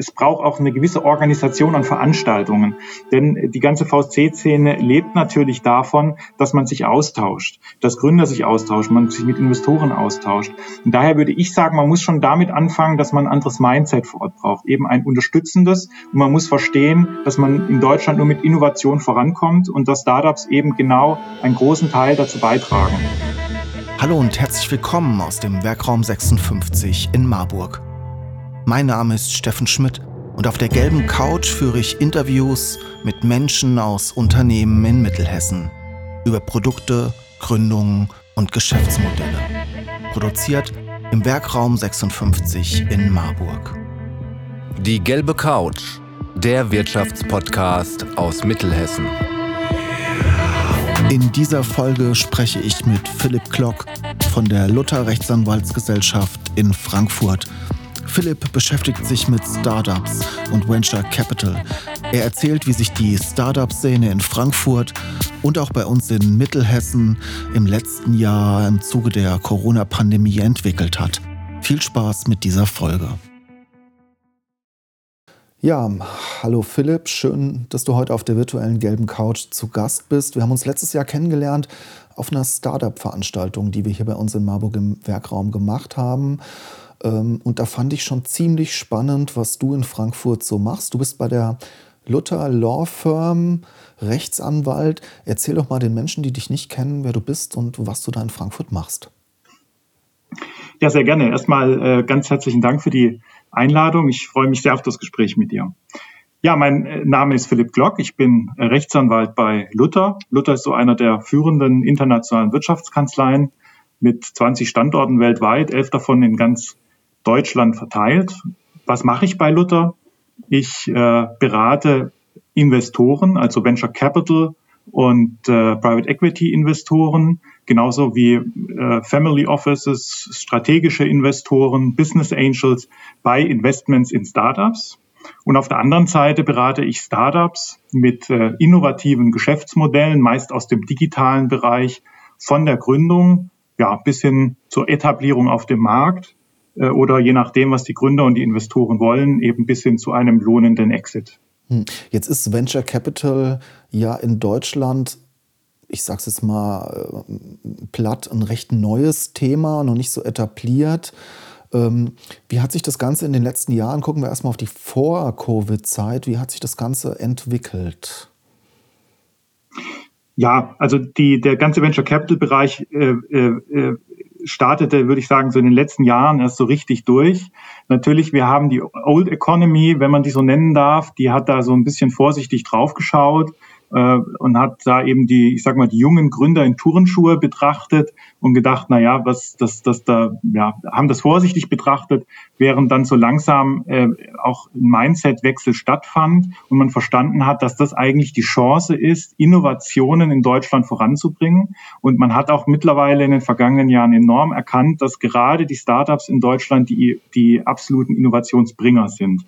es braucht auch eine gewisse Organisation an Veranstaltungen. Denn die ganze VC-Szene lebt natürlich davon, dass man sich austauscht, dass Gründer sich austauschen, man sich mit Investoren austauscht. Und daher würde ich sagen, man muss schon damit anfangen, dass man ein anderes Mindset vor Ort braucht, eben ein unterstützendes. Und man muss verstehen, dass man in Deutschland nur mit Innovation vorankommt und dass Startups eben genau einen großen Teil dazu beitragen. Hallo und herzlich willkommen aus dem Werkraum 56 in Marburg. Mein Name ist Steffen Schmidt und auf der gelben Couch führe ich Interviews mit Menschen aus Unternehmen in Mittelhessen über Produkte, Gründungen und Geschäftsmodelle. Produziert im Werkraum 56 in Marburg. Die gelbe Couch, der Wirtschaftspodcast aus Mittelhessen. In dieser Folge spreche ich mit Philipp Klock von der Luther Rechtsanwaltsgesellschaft in Frankfurt. Philipp beschäftigt sich mit Startups und Venture Capital. Er erzählt, wie sich die Startup-Szene in Frankfurt und auch bei uns in Mittelhessen im letzten Jahr im Zuge der Corona-Pandemie entwickelt hat. Viel Spaß mit dieser Folge. Ja, hallo Philipp, schön, dass du heute auf der virtuellen gelben Couch zu Gast bist. Wir haben uns letztes Jahr kennengelernt auf einer Startup-Veranstaltung, die wir hier bei uns in Marburg im Werkraum gemacht haben. Ähm, und da fand ich schon ziemlich spannend, was du in Frankfurt so machst. Du bist bei der Luther Law Firm, Rechtsanwalt. Erzähl doch mal den Menschen, die dich nicht kennen, wer du bist und was du da in Frankfurt machst. Ja, sehr gerne. Erstmal äh, ganz herzlichen Dank für die Einladung. Ich freue mich sehr auf das Gespräch mit dir. Ja, mein äh, Name ist Philipp Glock. Ich bin Rechtsanwalt bei Luther. Luther ist so einer der führenden internationalen Wirtschaftskanzleien mit 20 Standorten weltweit, elf davon in ganz Deutschland verteilt. Was mache ich bei Luther? Ich äh, berate Investoren, also Venture Capital und äh, Private Equity Investoren, genauso wie äh, Family Offices, strategische Investoren, Business Angels bei Investments in Startups. Und auf der anderen Seite berate ich Startups mit äh, innovativen Geschäftsmodellen, meist aus dem digitalen Bereich, von der Gründung ja, bis hin zur Etablierung auf dem Markt oder je nachdem, was die Gründer und die Investoren wollen, eben bis hin zu einem lohnenden Exit. Hm. Jetzt ist Venture Capital ja in Deutschland, ich sage es jetzt mal äh, platt, ein recht neues Thema, noch nicht so etabliert. Ähm, wie hat sich das Ganze in den letzten Jahren, gucken wir erstmal auf die Vor-Covid-Zeit, wie hat sich das Ganze entwickelt? Ja, also die, der ganze Venture Capital Bereich äh, äh, startete, würde ich sagen, so in den letzten Jahren erst so richtig durch. Natürlich, wir haben die Old Economy, wenn man die so nennen darf, die hat da so ein bisschen vorsichtig draufgeschaut äh, und hat da eben die, ich sag mal, die jungen Gründer in Tourenschuhe betrachtet und gedacht, na ja, was, das, das da, ja, haben das vorsichtig betrachtet, während dann so langsam äh, auch ein Mindset-Wechsel stattfand und man verstanden hat, dass das eigentlich die Chance ist, Innovationen in Deutschland voranzubringen. Und man hat auch mittlerweile in den vergangenen Jahren enorm erkannt, dass gerade die Startups in Deutschland die, die absoluten Innovationsbringer sind.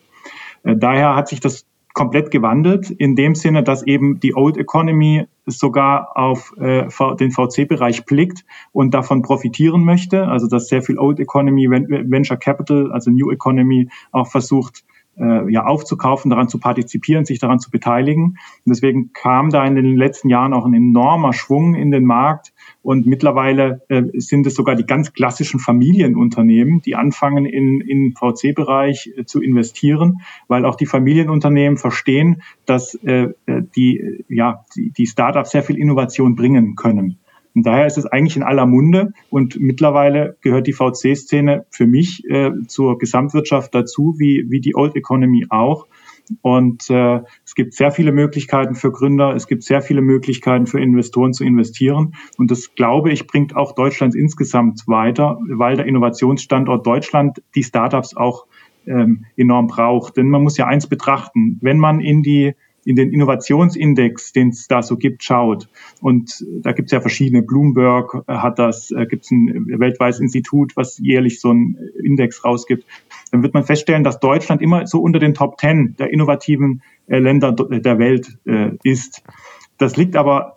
Äh, daher hat sich das komplett gewandelt, in dem Sinne, dass eben die Old Economy sogar auf äh, den VC-Bereich blickt und davon profitieren möchte. Also dass sehr viel Old Economy, Venture Capital, also New Economy auch versucht, äh, ja, aufzukaufen, daran zu partizipieren, sich daran zu beteiligen. Und deswegen kam da in den letzten Jahren auch ein enormer Schwung in den Markt. Und mittlerweile äh, sind es sogar die ganz klassischen Familienunternehmen, die anfangen, in, in VC-Bereich äh, zu investieren, weil auch die Familienunternehmen verstehen, dass äh, äh die, ja, die, die Startups sehr viel Innovation bringen können. Und daher ist es eigentlich in aller Munde und mittlerweile gehört die VC-Szene für mich äh, zur Gesamtwirtschaft dazu, wie, wie die Old Economy auch. Und äh, es gibt sehr viele Möglichkeiten für Gründer, es gibt sehr viele Möglichkeiten für Investoren zu investieren. Und das, glaube ich, bringt auch Deutschland insgesamt weiter, weil der Innovationsstandort Deutschland die Startups auch ähm, enorm braucht. Denn man muss ja eins betrachten, wenn man in die in den Innovationsindex, den es da so gibt, schaut. Und da gibt es ja verschiedene. Bloomberg hat das, äh, gibt es ein weltweites Institut, was jährlich so einen Index rausgibt. Dann wird man feststellen, dass Deutschland immer so unter den Top Ten der innovativen äh, Länder der Welt äh, ist. Das liegt aber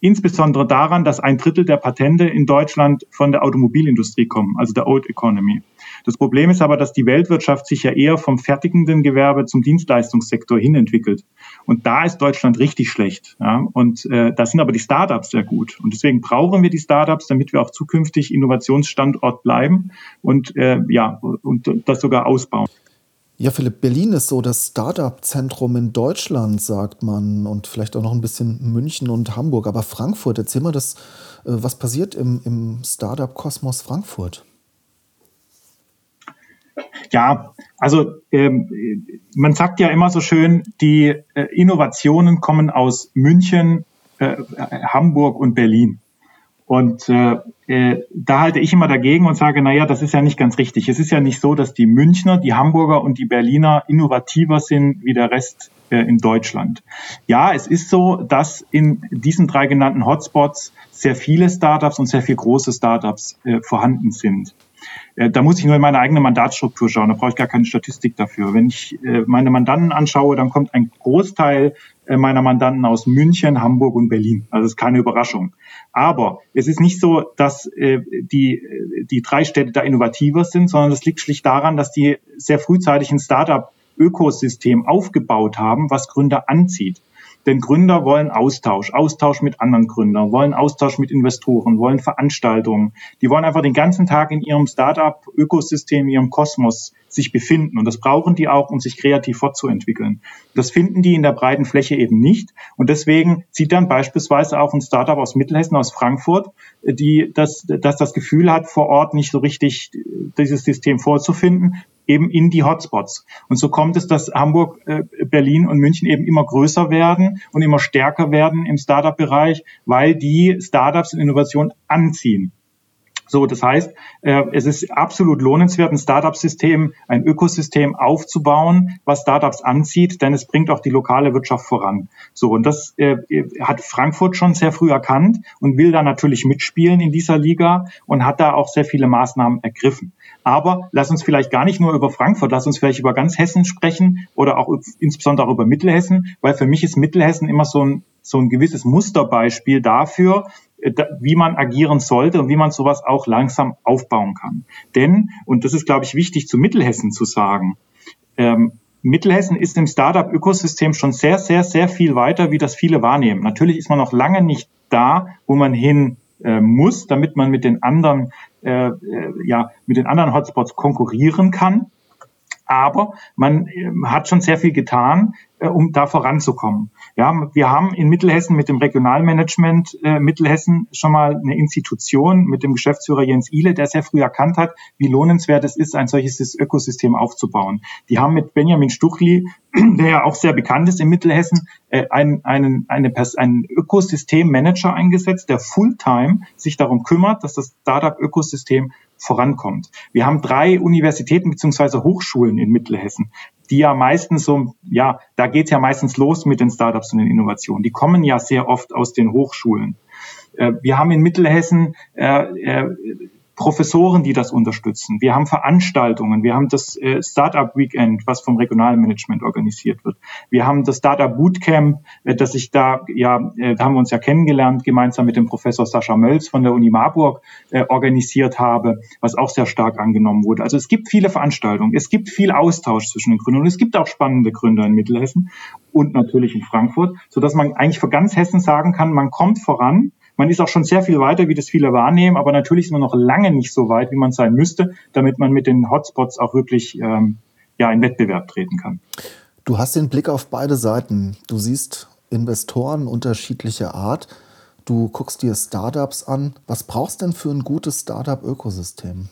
insbesondere daran, dass ein Drittel der Patente in Deutschland von der Automobilindustrie kommen, also der Old Economy. Das Problem ist aber, dass die Weltwirtschaft sich ja eher vom fertigenden Gewerbe zum Dienstleistungssektor hin entwickelt. Und da ist Deutschland richtig schlecht. Ja? Und äh, da sind aber die Startups sehr gut. Und deswegen brauchen wir die Startups, damit wir auch zukünftig Innovationsstandort bleiben und äh, ja und das sogar ausbauen. Ja, Philipp, Berlin ist so das Startup-Zentrum in Deutschland, sagt man, und vielleicht auch noch ein bisschen München und Hamburg. Aber Frankfurt, erzähl mal das, äh, was passiert im, im Startup-Kosmos Frankfurt? Ja, also ähm, man sagt ja immer so schön, die äh, Innovationen kommen aus München, äh, Hamburg und Berlin. Und äh, äh, da halte ich immer dagegen und sage, na ja, das ist ja nicht ganz richtig. Es ist ja nicht so, dass die Münchner, die Hamburger und die Berliner innovativer sind wie der Rest äh, in Deutschland. Ja, es ist so, dass in diesen drei genannten Hotspots sehr viele Startups und sehr viele große Startups äh, vorhanden sind. Äh, da muss ich nur in meine eigene Mandatsstruktur schauen, da brauche ich gar keine Statistik dafür. Wenn ich äh, meine Mandanten anschaue, dann kommt ein Großteil meiner Mandanten aus München, Hamburg und Berlin. Also das ist keine Überraschung. Aber es ist nicht so, dass die, die drei Städte da innovativer sind, sondern es liegt schlicht daran, dass die sehr frühzeitig ein Startup-Ökosystem aufgebaut haben, was Gründer anzieht. Denn Gründer wollen Austausch, Austausch mit anderen Gründern, wollen Austausch mit Investoren, wollen Veranstaltungen. Die wollen einfach den ganzen Tag in ihrem Startup-Ökosystem, ihrem Kosmos sich befinden. Und das brauchen die auch, um sich kreativ fortzuentwickeln. Das finden die in der breiten Fläche eben nicht. Und deswegen zieht dann beispielsweise auch ein Startup aus Mittelhessen, aus Frankfurt, die das, das das Gefühl hat, vor Ort nicht so richtig dieses System vorzufinden, eben in die Hotspots. Und so kommt es, dass Hamburg, äh, Berlin und München eben immer größer werden und immer stärker werden im Startup-Bereich, weil die Startups und Innovation anziehen. So, das heißt, äh, es ist absolut lohnenswert, ein Startup-System, ein Ökosystem aufzubauen, was Startups anzieht, denn es bringt auch die lokale Wirtschaft voran. So, und das äh, hat Frankfurt schon sehr früh erkannt und will da natürlich mitspielen in dieser Liga und hat da auch sehr viele Maßnahmen ergriffen. Aber lass uns vielleicht gar nicht nur über Frankfurt, lass uns vielleicht über ganz Hessen sprechen oder auch insbesondere auch über Mittelhessen, weil für mich ist Mittelhessen immer so ein, so ein gewisses Musterbeispiel dafür, äh, wie man agieren sollte und wie man sowas auch langsam aufbauen kann. Denn, und das ist, glaube ich, wichtig zu Mittelhessen zu sagen, ähm, Mittelhessen ist im Startup-Ökosystem schon sehr, sehr, sehr viel weiter, wie das viele wahrnehmen. Natürlich ist man noch lange nicht da, wo man hin äh, muss, damit man mit den anderen, äh, äh ja, mit den anderen Hotspots konkurrieren kann. Aber man äh, hat schon sehr viel getan, um da voranzukommen. Ja, wir haben in Mittelhessen mit dem Regionalmanagement äh, Mittelhessen schon mal eine Institution mit dem Geschäftsführer Jens Ihle, der sehr früh erkannt hat, wie lohnenswert es ist, ein solches Ökosystem aufzubauen. Die haben mit Benjamin Stuchli, der ja auch sehr bekannt ist in Mittelhessen, äh, einen, einen, eine, einen Ökosystemmanager eingesetzt, der Fulltime sich darum kümmert, dass das Startup-Ökosystem vorankommt. Wir haben drei Universitäten beziehungsweise Hochschulen in Mittelhessen die ja meistens so, ja, da geht's ja meistens los mit den Startups und den Innovationen. Die kommen ja sehr oft aus den Hochschulen. Äh, wir haben in Mittelhessen äh, äh, Professoren, die das unterstützen. Wir haben Veranstaltungen. Wir haben das äh, Startup Weekend, was vom Regionalmanagement organisiert wird. Wir haben das Startup Bootcamp, äh, das ich da, ja, äh, da haben wir uns ja kennengelernt, gemeinsam mit dem Professor Sascha Mölz von der Uni Marburg äh, organisiert habe, was auch sehr stark angenommen wurde. Also es gibt viele Veranstaltungen. Es gibt viel Austausch zwischen den Gründern und es gibt auch spannende Gründer in Mittelhessen und natürlich in Frankfurt, sodass man eigentlich für ganz Hessen sagen kann, man kommt voran man ist auch schon sehr viel weiter, wie das viele wahrnehmen, aber natürlich ist man noch lange nicht so weit, wie man sein müsste, damit man mit den Hotspots auch wirklich ähm, ja, in Wettbewerb treten kann. Du hast den Blick auf beide Seiten. Du siehst Investoren unterschiedlicher Art. Du guckst dir Startups an. Was brauchst du denn für ein gutes Startup-Ökosystem?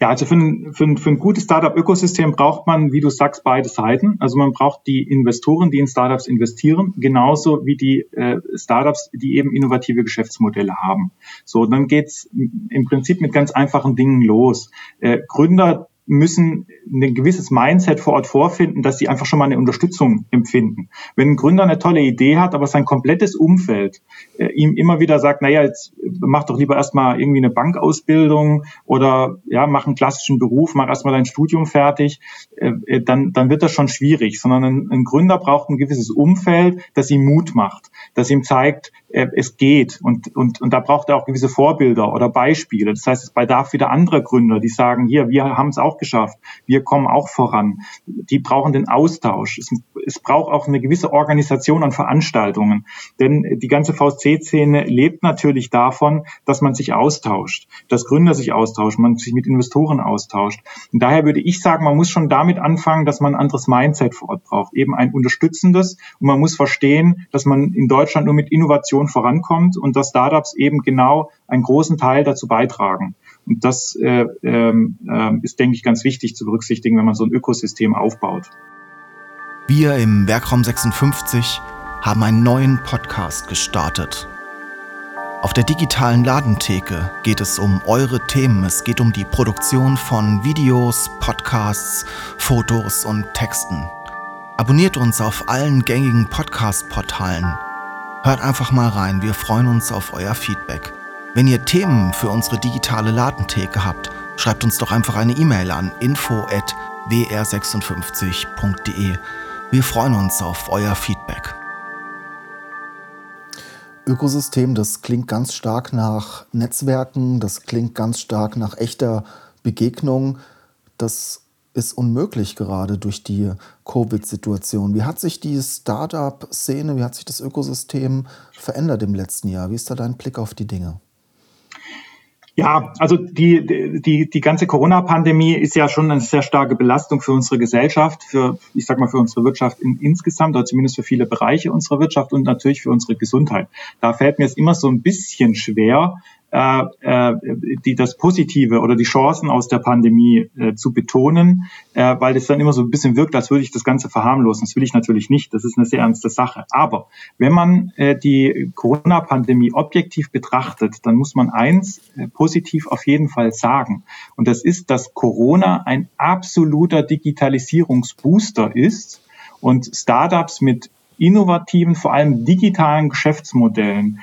Ja, also für ein, für ein, für ein gutes Startup-Ökosystem braucht man, wie du sagst, beide Seiten. Also man braucht die Investoren, die in Startups investieren, genauso wie die äh, Startups, die eben innovative Geschäftsmodelle haben. So, dann geht's im Prinzip mit ganz einfachen Dingen los. Äh, Gründer müssen ein gewisses Mindset vor Ort vorfinden, dass sie einfach schon mal eine Unterstützung empfinden. Wenn ein Gründer eine tolle Idee hat, aber sein komplettes Umfeld äh, ihm immer wieder sagt, naja, jetzt mach doch lieber erstmal irgendwie eine Bankausbildung oder ja, mach einen klassischen Beruf, mach erstmal dein Studium fertig, äh, äh, dann, dann wird das schon schwierig, sondern ein, ein Gründer braucht ein gewisses Umfeld, das ihm Mut macht, das ihm zeigt, es geht. Und, und, und da braucht er auch gewisse Vorbilder oder Beispiele. Das heißt, es bedarf wieder anderer Gründer, die sagen, hier, wir haben es auch geschafft, wir kommen auch voran. Die brauchen den Austausch. Es, es braucht auch eine gewisse Organisation an Veranstaltungen. Denn die ganze VSC-Szene lebt natürlich davon, dass man sich austauscht, dass Gründer sich austauschen, man sich mit Investoren austauscht. Und daher würde ich sagen, man muss schon damit anfangen, dass man ein anderes Mindset vor Ort braucht, eben ein unterstützendes. Und man muss verstehen, dass man in Deutschland nur mit Innovation vorankommt und dass Startups eben genau einen großen Teil dazu beitragen. Und das äh, äh, ist, denke ich, ganz wichtig zu berücksichtigen, wenn man so ein Ökosystem aufbaut. Wir im Werkraum 56 haben einen neuen Podcast gestartet. Auf der digitalen Ladentheke geht es um eure Themen. Es geht um die Produktion von Videos, Podcasts, Fotos und Texten. Abonniert uns auf allen gängigen Podcast-Portalen. Hört einfach mal rein, wir freuen uns auf euer Feedback. Wenn ihr Themen für unsere digitale Ladentheke habt, schreibt uns doch einfach eine E-Mail an info@wr56.de. Wir freuen uns auf euer Feedback. Ökosystem, das klingt ganz stark nach Netzwerken, das klingt ganz stark nach echter Begegnung. Das ist unmöglich gerade durch die Covid-Situation. Wie hat sich die Startup-Szene, wie hat sich das Ökosystem verändert im letzten Jahr? Wie ist da dein Blick auf die Dinge? Ja, also die, die, die ganze Corona-Pandemie ist ja schon eine sehr starke Belastung für unsere Gesellschaft, für, ich sag mal, für unsere Wirtschaft in, insgesamt, oder zumindest für viele Bereiche unserer Wirtschaft und natürlich für unsere Gesundheit. Da fällt mir es immer so ein bisschen schwer, äh, äh, die das Positive oder die Chancen aus der Pandemie äh, zu betonen, äh, weil das dann immer so ein bisschen wirkt, als würde ich das Ganze verharmlosen. Das will ich natürlich nicht. Das ist eine sehr ernste Sache. Aber wenn man äh, die Corona-Pandemie objektiv betrachtet, dann muss man eins äh, positiv auf jeden Fall sagen. Und das ist, dass Corona ein absoluter Digitalisierungsbooster ist und Startups mit innovativen, vor allem digitalen Geschäftsmodellen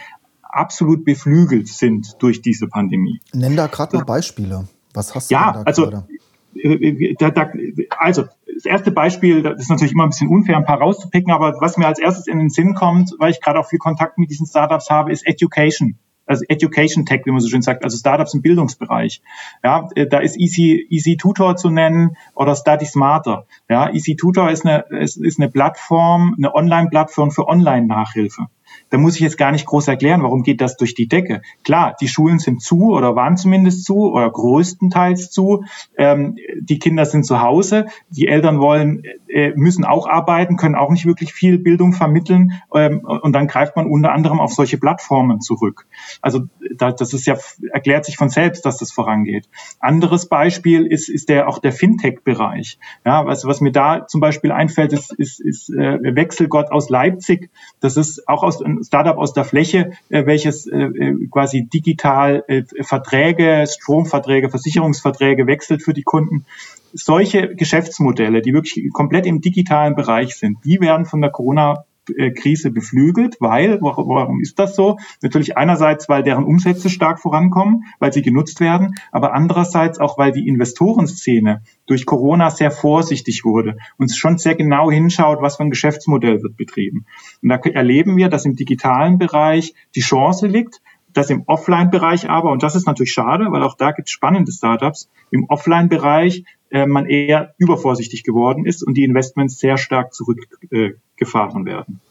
absolut beflügelt sind durch diese Pandemie. Nenn da gerade mal Beispiele. Was hast du ja, da also, gerade? Äh, da, da, also das erste Beispiel, das ist natürlich immer ein bisschen unfair, ein paar rauszupicken, aber was mir als erstes in den Sinn kommt, weil ich gerade auch viel Kontakt mit diesen Startups habe, ist Education also Education Tech, wie man so schön sagt, also Startups im Bildungsbereich. Ja, äh, da ist Easy, Easy Tutor zu nennen oder Study Smarter. Ja, Easy Tutor ist eine, ist, ist eine Plattform, eine Online-Plattform für Online-Nachhilfe. Da muss ich jetzt gar nicht groß erklären, warum geht das durch die Decke. Klar, die Schulen sind zu oder waren zumindest zu oder größtenteils zu. Ähm, die Kinder sind zu Hause. Die Eltern wollen, äh, müssen auch arbeiten, können auch nicht wirklich viel Bildung vermitteln. Ähm, und dann greift man unter anderem auf solche Plattformen zurück. Also da, das ist ja erklärt sich von selbst, dass das vorangeht. Anderes Beispiel ist ist der auch der FinTech-Bereich. Ja, was was mir da zum Beispiel einfällt, ist ist, ist äh, Wechselgott aus Leipzig. Das ist auch aus Startup aus der Fläche, äh, welches äh, äh, quasi digital äh, Verträge, Stromverträge, Versicherungsverträge wechselt für die Kunden. Solche Geschäftsmodelle, die wirklich komplett im digitalen Bereich sind, die werden von der Corona Krise beflügelt, weil, warum ist das so? Natürlich einerseits, weil deren Umsätze stark vorankommen, weil sie genutzt werden, aber andererseits auch, weil die Investorenszene durch Corona sehr vorsichtig wurde und schon sehr genau hinschaut, was für ein Geschäftsmodell wird betrieben. Und da erleben wir, dass im digitalen Bereich die Chance liegt, dass im Offline-Bereich aber, und das ist natürlich schade, weil auch da gibt es spannende Startups, im Offline-Bereich äh, man eher übervorsichtig geworden ist und die Investments sehr stark zurückgefahren werden.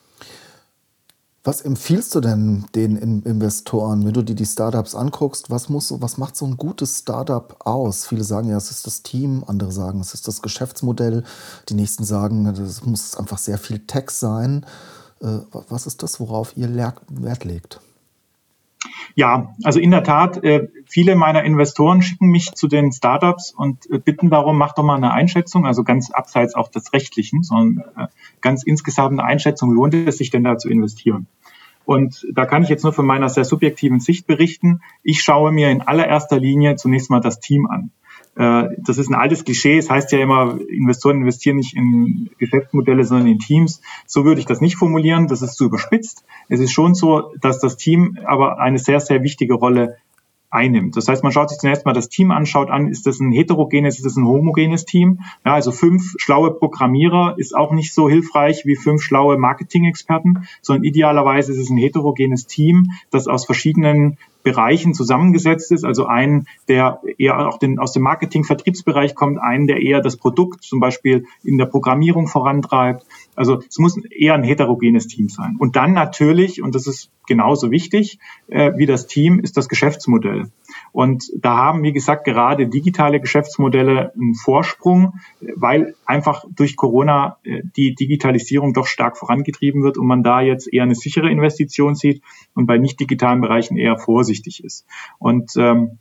Was empfiehlst du denn den Investoren, wenn du dir die Startups anguckst? Was, muss, was macht so ein gutes Startup aus? Viele sagen ja, es ist das Team, andere sagen, es ist das Geschäftsmodell. Die nächsten sagen, es muss einfach sehr viel Tech sein. Äh, was ist das, worauf ihr Wert legt? Ja, also in der Tat, äh, viele meiner Investoren schicken mich zu den Startups und äh, bitten darum, mach doch mal eine Einschätzung, also ganz abseits auch des Rechtlichen, sondern äh, ganz insgesamt eine Einschätzung, lohnt es sich denn da zu investieren? Und da kann ich jetzt nur von meiner sehr subjektiven Sicht berichten. Ich schaue mir in allererster Linie zunächst mal das Team an. Äh, das ist ein altes Klischee. Es heißt ja immer, Investoren investieren nicht in Geschäftsmodelle, sondern in Teams. So würde ich das nicht formulieren. Das ist zu überspitzt. Es ist schon so, dass das Team aber eine sehr, sehr wichtige Rolle einnimmt. Das heißt, man schaut sich zunächst mal das Team an, schaut an, ist das ein heterogenes, ist das ein homogenes Team? Ja, also fünf schlaue Programmierer ist auch nicht so hilfreich wie fünf schlaue Marketing-Experten, sondern idealerweise ist es ein heterogenes Team, das aus verschiedenen Bereichen zusammengesetzt ist. Also einen, der eher auch den, aus dem Marketing-Vertriebsbereich kommt, einen, der eher das Produkt zum Beispiel in der Programmierung vorantreibt. Also es muss eher ein heterogenes Team sein. Und dann natürlich, und das ist genauso wichtig äh, wie das Team, ist das Geschäftsmodell. Und da haben, wie gesagt, gerade digitale Geschäftsmodelle einen Vorsprung, weil einfach durch Corona äh, die Digitalisierung doch stark vorangetrieben wird und man da jetzt eher eine sichere Investition sieht und bei nicht digitalen Bereichen eher vorsichtig ist. Und ähm,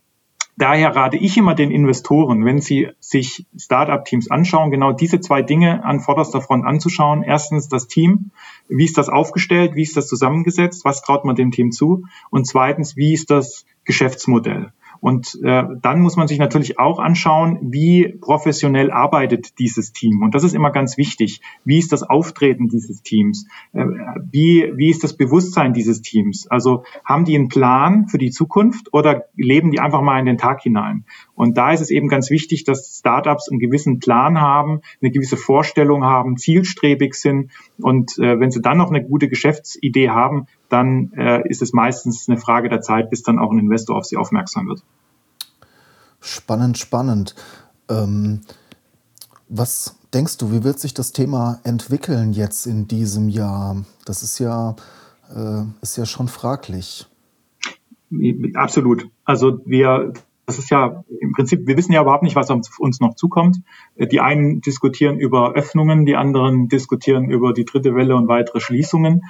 Daher rate ich immer den Investoren, wenn sie sich Startup-Teams anschauen, genau diese zwei Dinge an vorderster Front anzuschauen. Erstens das Team. Wie ist das aufgestellt? Wie ist das zusammengesetzt? Was traut man dem Team zu? Und zweitens, wie ist das Geschäftsmodell? Und äh, dann muss man sich natürlich auch anschauen, wie professionell arbeitet dieses Team. Und das ist immer ganz wichtig. Wie ist das Auftreten dieses Teams? Äh, wie, wie ist das Bewusstsein dieses Teams? Also haben die einen Plan für die Zukunft oder leben die einfach mal in den Tag hinein? Und da ist es eben ganz wichtig, dass Startups einen gewissen Plan haben, eine gewisse Vorstellung haben, zielstrebig sind. Und äh, wenn sie dann noch eine gute Geschäftsidee haben, dann äh, ist es meistens eine Frage der Zeit, bis dann auch ein Investor auf sie aufmerksam wird. Spannend, spannend. Ähm, was denkst du, wie wird sich das Thema entwickeln jetzt in diesem Jahr? Das ist ja, äh, ist ja schon fraglich. Absolut. Also wir, das ist ja im Prinzip, wir wissen ja überhaupt nicht, was uns noch zukommt. Die einen diskutieren über Öffnungen, die anderen diskutieren über die dritte Welle und weitere Schließungen.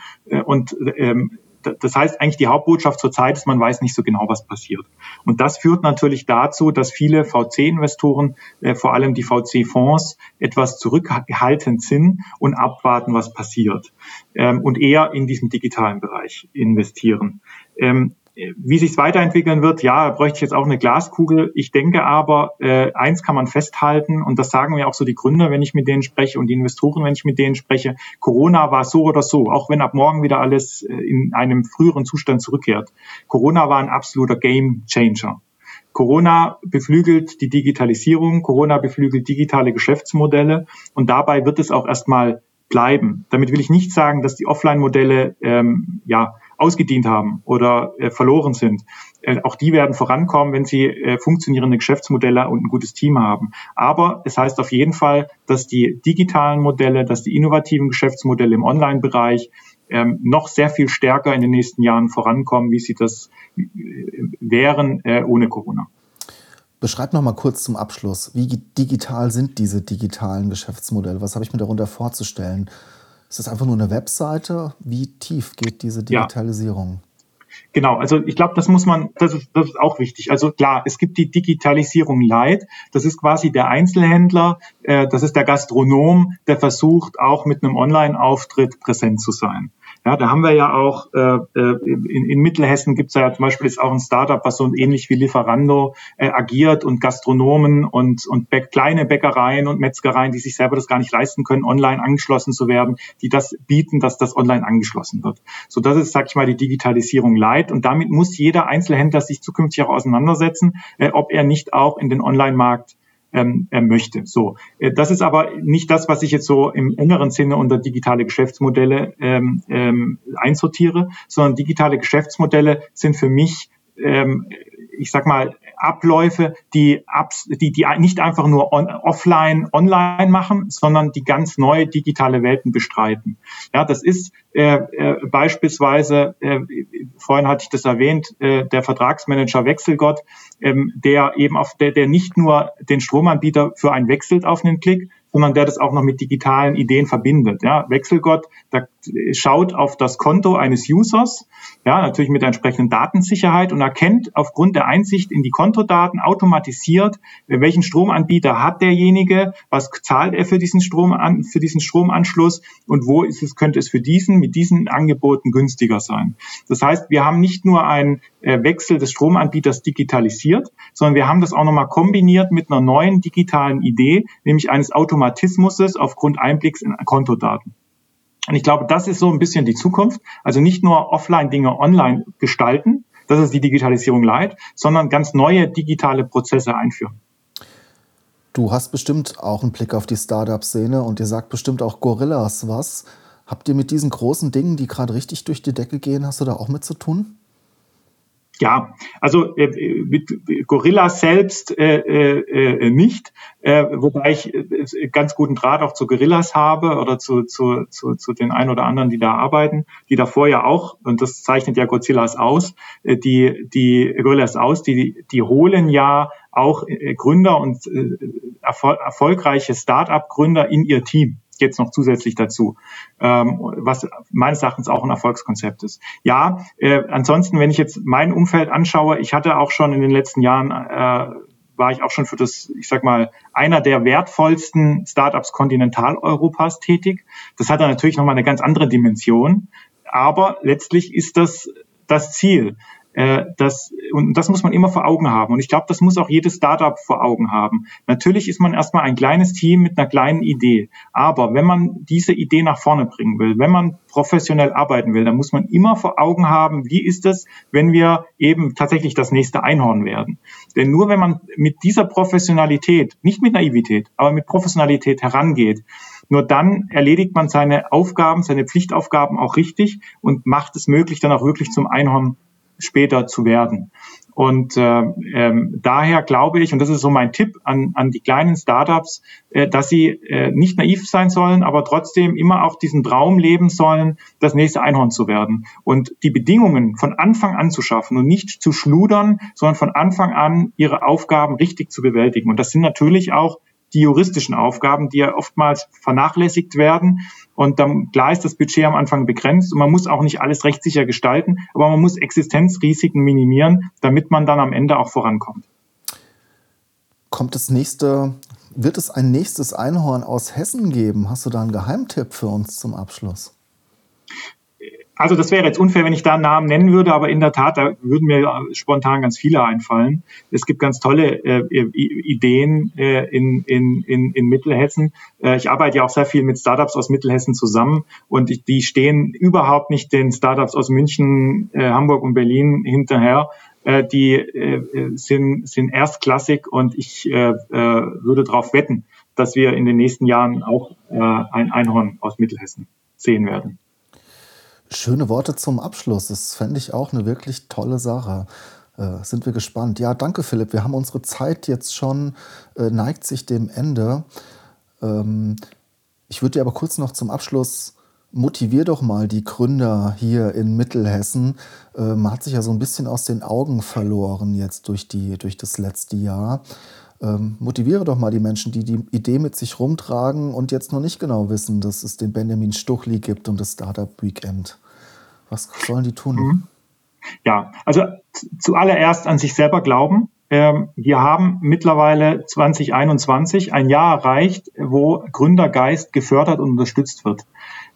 Und ähm, das heißt eigentlich die Hauptbotschaft zurzeit ist, man weiß nicht so genau, was passiert. Und das führt natürlich dazu, dass viele VC-Investoren, äh, vor allem die VC-Fonds, etwas zurückhaltend sind und abwarten, was passiert ähm, und eher in diesem digitalen Bereich investieren. Ähm, wie sich weiterentwickeln wird, ja, bräuchte ich jetzt auch eine Glaskugel. Ich denke aber, äh, eins kann man festhalten, und das sagen mir auch so die Gründer, wenn ich mit denen spreche und die Investoren, wenn ich mit denen spreche, Corona war so oder so, auch wenn ab morgen wieder alles äh, in einem früheren Zustand zurückkehrt. Corona war ein absoluter Game Changer. Corona beflügelt die Digitalisierung, Corona beflügelt digitale Geschäftsmodelle und dabei wird es auch erstmal bleiben. Damit will ich nicht sagen, dass die Offline-Modelle ähm, ja ausgedient haben oder äh, verloren sind. Äh, auch die werden vorankommen, wenn sie äh, funktionierende Geschäftsmodelle und ein gutes Team haben. Aber es heißt auf jeden Fall, dass die digitalen Modelle, dass die innovativen Geschäftsmodelle im Online-Bereich ähm, noch sehr viel stärker in den nächsten Jahren vorankommen, wie sie das äh, wären äh, ohne Corona. Beschreib noch mal kurz zum Abschluss, wie digital sind diese digitalen Geschäftsmodelle? Was habe ich mir darunter vorzustellen? Ist das einfach nur eine Webseite? Wie tief geht diese Digitalisierung? Ja. Genau, also ich glaube, das muss man, das ist, das ist auch wichtig. Also klar, es gibt die Digitalisierung Light, das ist quasi der Einzelhändler, äh, das ist der Gastronom, der versucht auch mit einem Online-Auftritt präsent zu sein. Ja, da haben wir ja auch, äh, äh in, in Mittelhessen gibt es ja zum Beispiel ist auch ein Startup, was so ähnlich wie Lieferando äh, agiert und Gastronomen und, und Bäck, kleine Bäckereien und Metzgereien, die sich selber das gar nicht leisten können, online angeschlossen zu werden, die das bieten, dass das online angeschlossen wird. So, das ist, sag ich mal, die Digitalisierung light und damit muss jeder Einzelhändler sich zukünftig auch auseinandersetzen, äh, ob er nicht auch in den Online-Markt ähm, möchte. So, äh, das ist aber nicht das, was ich jetzt so im engeren Sinne unter digitale Geschäftsmodelle ähm, ähm, einsortiere, sondern digitale Geschäftsmodelle sind für mich ähm, ich sag mal, Abläufe, die, die, die nicht einfach nur on, offline, online machen, sondern die ganz neue digitale Welten bestreiten. Ja, das ist äh, äh, beispielsweise, äh, vorhin hatte ich das erwähnt, äh, der Vertragsmanager Wechselgott, ähm, der eben auf der, der nicht nur den Stromanbieter für einen wechselt auf einen Klick, sondern der das auch noch mit digitalen Ideen verbindet. Ja, Wechselgott, da schaut auf das Konto eines Users, ja, natürlich mit der entsprechenden Datensicherheit und erkennt aufgrund der Einsicht in die Kontodaten automatisiert, welchen Stromanbieter hat derjenige, was zahlt er für diesen Strom an, für diesen Stromanschluss und wo ist es, könnte es für diesen mit diesen Angeboten günstiger sein. Das heißt, wir haben nicht nur einen äh, Wechsel des Stromanbieters digitalisiert, sondern wir haben das auch nochmal kombiniert mit einer neuen digitalen Idee, nämlich eines Automatismus aufgrund Einblicks in Kontodaten. Und ich glaube, das ist so ein bisschen die Zukunft. Also nicht nur Offline-Dinge online gestalten, das ist die Digitalisierung light, sondern ganz neue digitale Prozesse einführen. Du hast bestimmt auch einen Blick auf die Startup-Szene und ihr sagt bestimmt auch Gorillas was. Habt ihr mit diesen großen Dingen, die gerade richtig durch die Decke gehen, hast du da auch mit zu tun? Ja, also äh, mit Gorilla selbst äh, äh, nicht, äh, wobei ich äh, ganz guten Draht auch zu Gorillas habe oder zu, zu, zu, zu den ein oder anderen, die da arbeiten, die davor ja auch, und das zeichnet ja Godzillas aus, äh, die, die Gorillas aus, die, die holen ja auch äh, Gründer und äh, erfol erfolgreiche Start-up-Gründer in ihr Team jetzt noch zusätzlich dazu, ähm, was meines Erachtens auch ein Erfolgskonzept ist. Ja, äh, ansonsten, wenn ich jetzt mein Umfeld anschaue, ich hatte auch schon in den letzten Jahren äh, war ich auch schon für das, ich sag mal, einer der wertvollsten Startups Kontinentaleuropas tätig. Das hat dann natürlich nochmal eine ganz andere Dimension. Aber letztlich ist das das Ziel. Äh, das, und das muss man immer vor Augen haben. Und ich glaube, das muss auch jedes Startup vor Augen haben. Natürlich ist man erstmal ein kleines Team mit einer kleinen Idee. Aber wenn man diese Idee nach vorne bringen will, wenn man professionell arbeiten will, dann muss man immer vor Augen haben, wie ist es, wenn wir eben tatsächlich das nächste Einhorn werden. Denn nur wenn man mit dieser Professionalität, nicht mit Naivität, aber mit Professionalität herangeht, nur dann erledigt man seine Aufgaben, seine Pflichtaufgaben auch richtig und macht es möglich, dann auch wirklich zum Einhorn später zu werden. Und äh, ähm, daher glaube ich, und das ist so mein Tipp an, an die kleinen Startups, äh, dass sie äh, nicht naiv sein sollen, aber trotzdem immer auch diesen Traum leben sollen, das nächste Einhorn zu werden. Und die Bedingungen von Anfang an zu schaffen und nicht zu schludern, sondern von Anfang an ihre Aufgaben richtig zu bewältigen. Und das sind natürlich auch die juristischen Aufgaben, die ja oftmals vernachlässigt werden. Und dann, klar ist das Budget am Anfang begrenzt und man muss auch nicht alles rechtssicher gestalten, aber man muss Existenzrisiken minimieren, damit man dann am Ende auch vorankommt. Kommt das nächste, wird es ein nächstes Einhorn aus Hessen geben? Hast du da einen Geheimtipp für uns zum Abschluss? Also das wäre jetzt unfair, wenn ich da einen Namen nennen würde, aber in der Tat, da würden mir spontan ganz viele einfallen. Es gibt ganz tolle äh, Ideen äh, in, in, in, in Mittelhessen. Äh, ich arbeite ja auch sehr viel mit Startups aus Mittelhessen zusammen und ich, die stehen überhaupt nicht den Startups aus München, äh, Hamburg und Berlin hinterher. Äh, die äh, sind, sind erstklassig und ich äh, äh, würde darauf wetten, dass wir in den nächsten Jahren auch äh, ein Einhorn aus Mittelhessen sehen werden. Schöne Worte zum Abschluss. Das fände ich auch eine wirklich tolle Sache. Äh, sind wir gespannt. Ja, danke Philipp. Wir haben unsere Zeit jetzt schon, äh, neigt sich dem Ende. Ähm, ich würde dir aber kurz noch zum Abschluss motivier doch mal die Gründer hier in Mittelhessen. Äh, man hat sich ja so ein bisschen aus den Augen verloren jetzt durch, die, durch das letzte Jahr. Ähm, motiviere doch mal die Menschen, die die Idee mit sich rumtragen und jetzt noch nicht genau wissen, dass es den Benjamin Stuchli gibt und das Startup Weekend. Was sollen die tun? Mhm. Ja, also zuallererst an sich selber glauben. Ähm, wir haben mittlerweile 2021 ein Jahr erreicht, wo Gründergeist gefördert und unterstützt wird.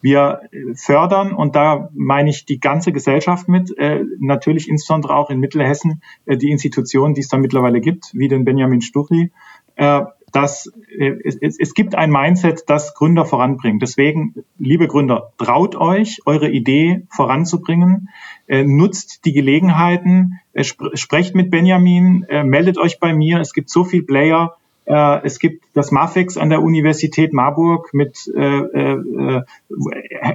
Wir fördern, und da meine ich die ganze Gesellschaft mit, äh, natürlich insbesondere auch in Mittelhessen, äh, die Institutionen, die es da mittlerweile gibt, wie den Benjamin Stuchli, äh, dass äh, es, es gibt ein Mindset, das Gründer voranbringt. Deswegen, liebe Gründer, traut euch, eure Idee voranzubringen, äh, nutzt die Gelegenheiten, äh, sp sprecht mit Benjamin, äh, meldet euch bei mir. Es gibt so viel Player, es gibt das MAFEX an der Universität Marburg mit äh, äh,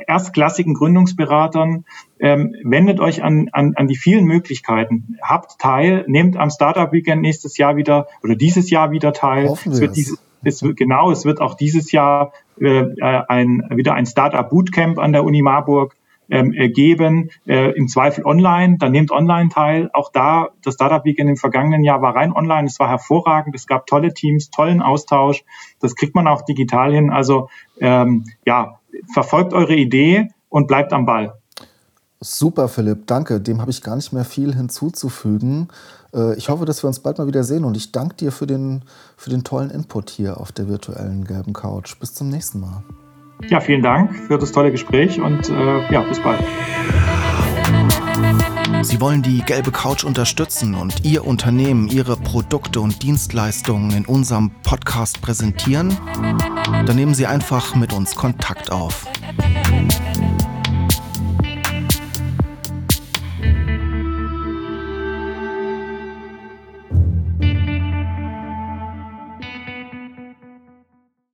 erstklassigen Gründungsberatern. Ähm, wendet euch an, an, an die vielen Möglichkeiten. Habt teil, nehmt am Startup Weekend nächstes Jahr wieder oder dieses Jahr wieder teil. Hoffen es wird diese, es wird, genau, es wird auch dieses Jahr äh, ein, wieder ein Startup Bootcamp an der Uni Marburg ähm, äh, geben, äh, im Zweifel online, dann nehmt online teil. Auch da, das Startup Weekend im vergangenen Jahr war rein online, es war hervorragend, es gab tolle Teams, tollen Austausch, das kriegt man auch digital hin. Also ähm, ja, verfolgt eure Idee und bleibt am Ball. Super, Philipp, danke. Dem habe ich gar nicht mehr viel hinzuzufügen. Äh, ich hoffe, dass wir uns bald mal wieder sehen und ich danke dir für den, für den tollen Input hier auf der virtuellen gelben Couch. Bis zum nächsten Mal. Ja, vielen Dank für das tolle Gespräch und äh, ja, bis bald. Sie wollen die gelbe Couch unterstützen und Ihr Unternehmen, Ihre Produkte und Dienstleistungen in unserem Podcast präsentieren? Dann nehmen Sie einfach mit uns Kontakt auf.